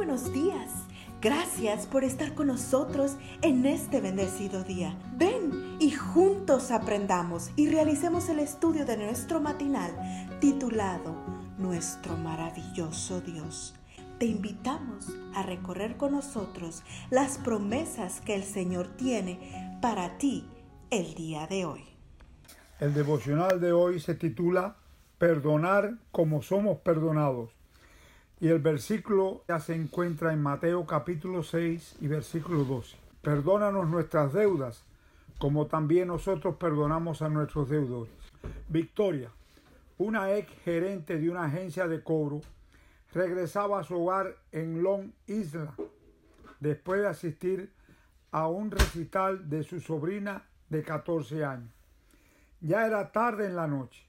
buenos días. Gracias por estar con nosotros en este bendecido día. Ven y juntos aprendamos y realicemos el estudio de nuestro matinal titulado Nuestro maravilloso Dios. Te invitamos a recorrer con nosotros las promesas que el Señor tiene para ti el día de hoy. El devocional de hoy se titula Perdonar como somos perdonados. Y el versículo ya se encuentra en Mateo capítulo 6 y versículo 12. Perdónanos nuestras deudas, como también nosotros perdonamos a nuestros deudores. Victoria, una ex gerente de una agencia de cobro, regresaba a su hogar en Long Island después de asistir a un recital de su sobrina de 14 años. Ya era tarde en la noche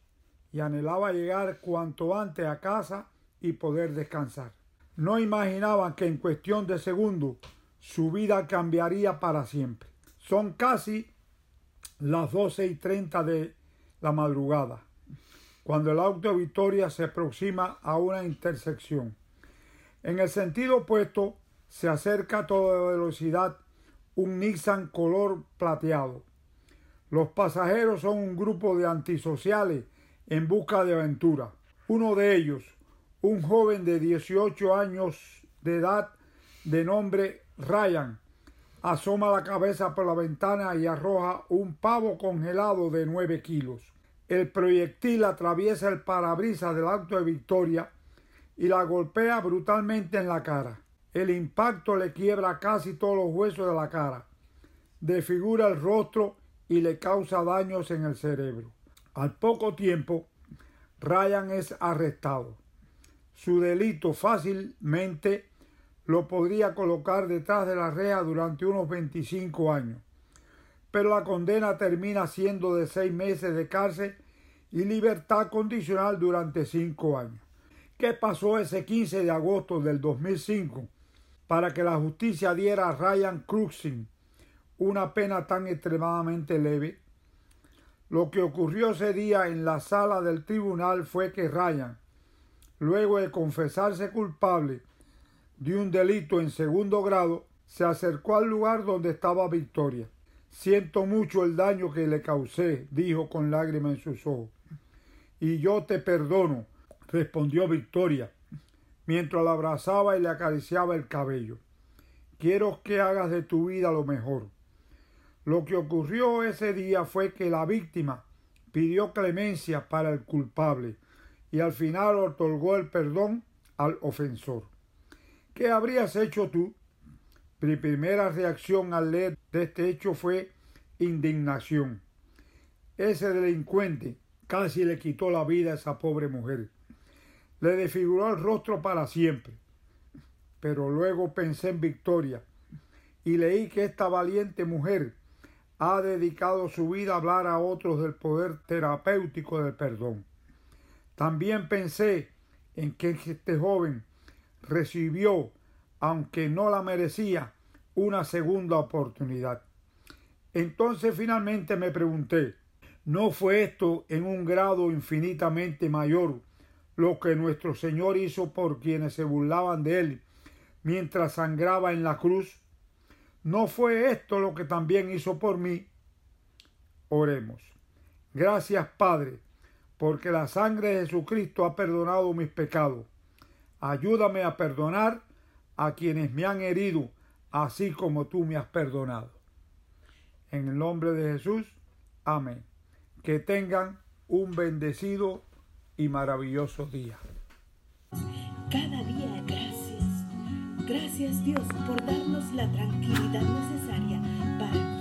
y anhelaba llegar cuanto antes a casa y poder descansar. No imaginaban que en cuestión de segundos su vida cambiaría para siempre. Son casi las doce y treinta de la madrugada, cuando el auto de Victoria se aproxima a una intersección. En el sentido opuesto se acerca a toda velocidad un Nissan color plateado. Los pasajeros son un grupo de antisociales en busca de aventura. Uno de ellos, un joven de 18 años de edad de nombre Ryan asoma la cabeza por la ventana y arroja un pavo congelado de 9 kilos. El proyectil atraviesa el parabrisas del auto de Victoria y la golpea brutalmente en la cara. El impacto le quiebra casi todos los huesos de la cara, desfigura el rostro y le causa daños en el cerebro. Al poco tiempo, Ryan es arrestado su delito fácilmente lo podría colocar detrás de la reja durante unos 25 años. Pero la condena termina siendo de seis meses de cárcel y libertad condicional durante cinco años. ¿Qué pasó ese 15 de agosto del 2005 para que la justicia diera a Ryan Cruxin una pena tan extremadamente leve? Lo que ocurrió ese día en la sala del tribunal fue que Ryan, luego de confesarse culpable de un delito en segundo grado, se acercó al lugar donde estaba Victoria. Siento mucho el daño que le causé, dijo con lágrimas en sus ojos. Y yo te perdono, respondió Victoria, mientras la abrazaba y le acariciaba el cabello. Quiero que hagas de tu vida lo mejor. Lo que ocurrió ese día fue que la víctima pidió clemencia para el culpable y al final otorgó el perdón al ofensor. ¿Qué habrías hecho tú? Mi primera reacción al leer de este hecho fue indignación. Ese delincuente casi le quitó la vida a esa pobre mujer. Le desfiguró el rostro para siempre. Pero luego pensé en Victoria y leí que esta valiente mujer ha dedicado su vida a hablar a otros del poder terapéutico del perdón. También pensé en que este joven recibió, aunque no la merecía, una segunda oportunidad. Entonces finalmente me pregunté, ¿no fue esto en un grado infinitamente mayor lo que nuestro Señor hizo por quienes se burlaban de él mientras sangraba en la cruz? ¿No fue esto lo que también hizo por mí? Oremos. Gracias, Padre porque la sangre de Jesucristo ha perdonado mis pecados. Ayúdame a perdonar a quienes me han herido, así como tú me has perdonado. En el nombre de Jesús, amén. Que tengan un bendecido y maravilloso día. Cada día gracias. Gracias Dios por darnos la tranquilidad necesaria para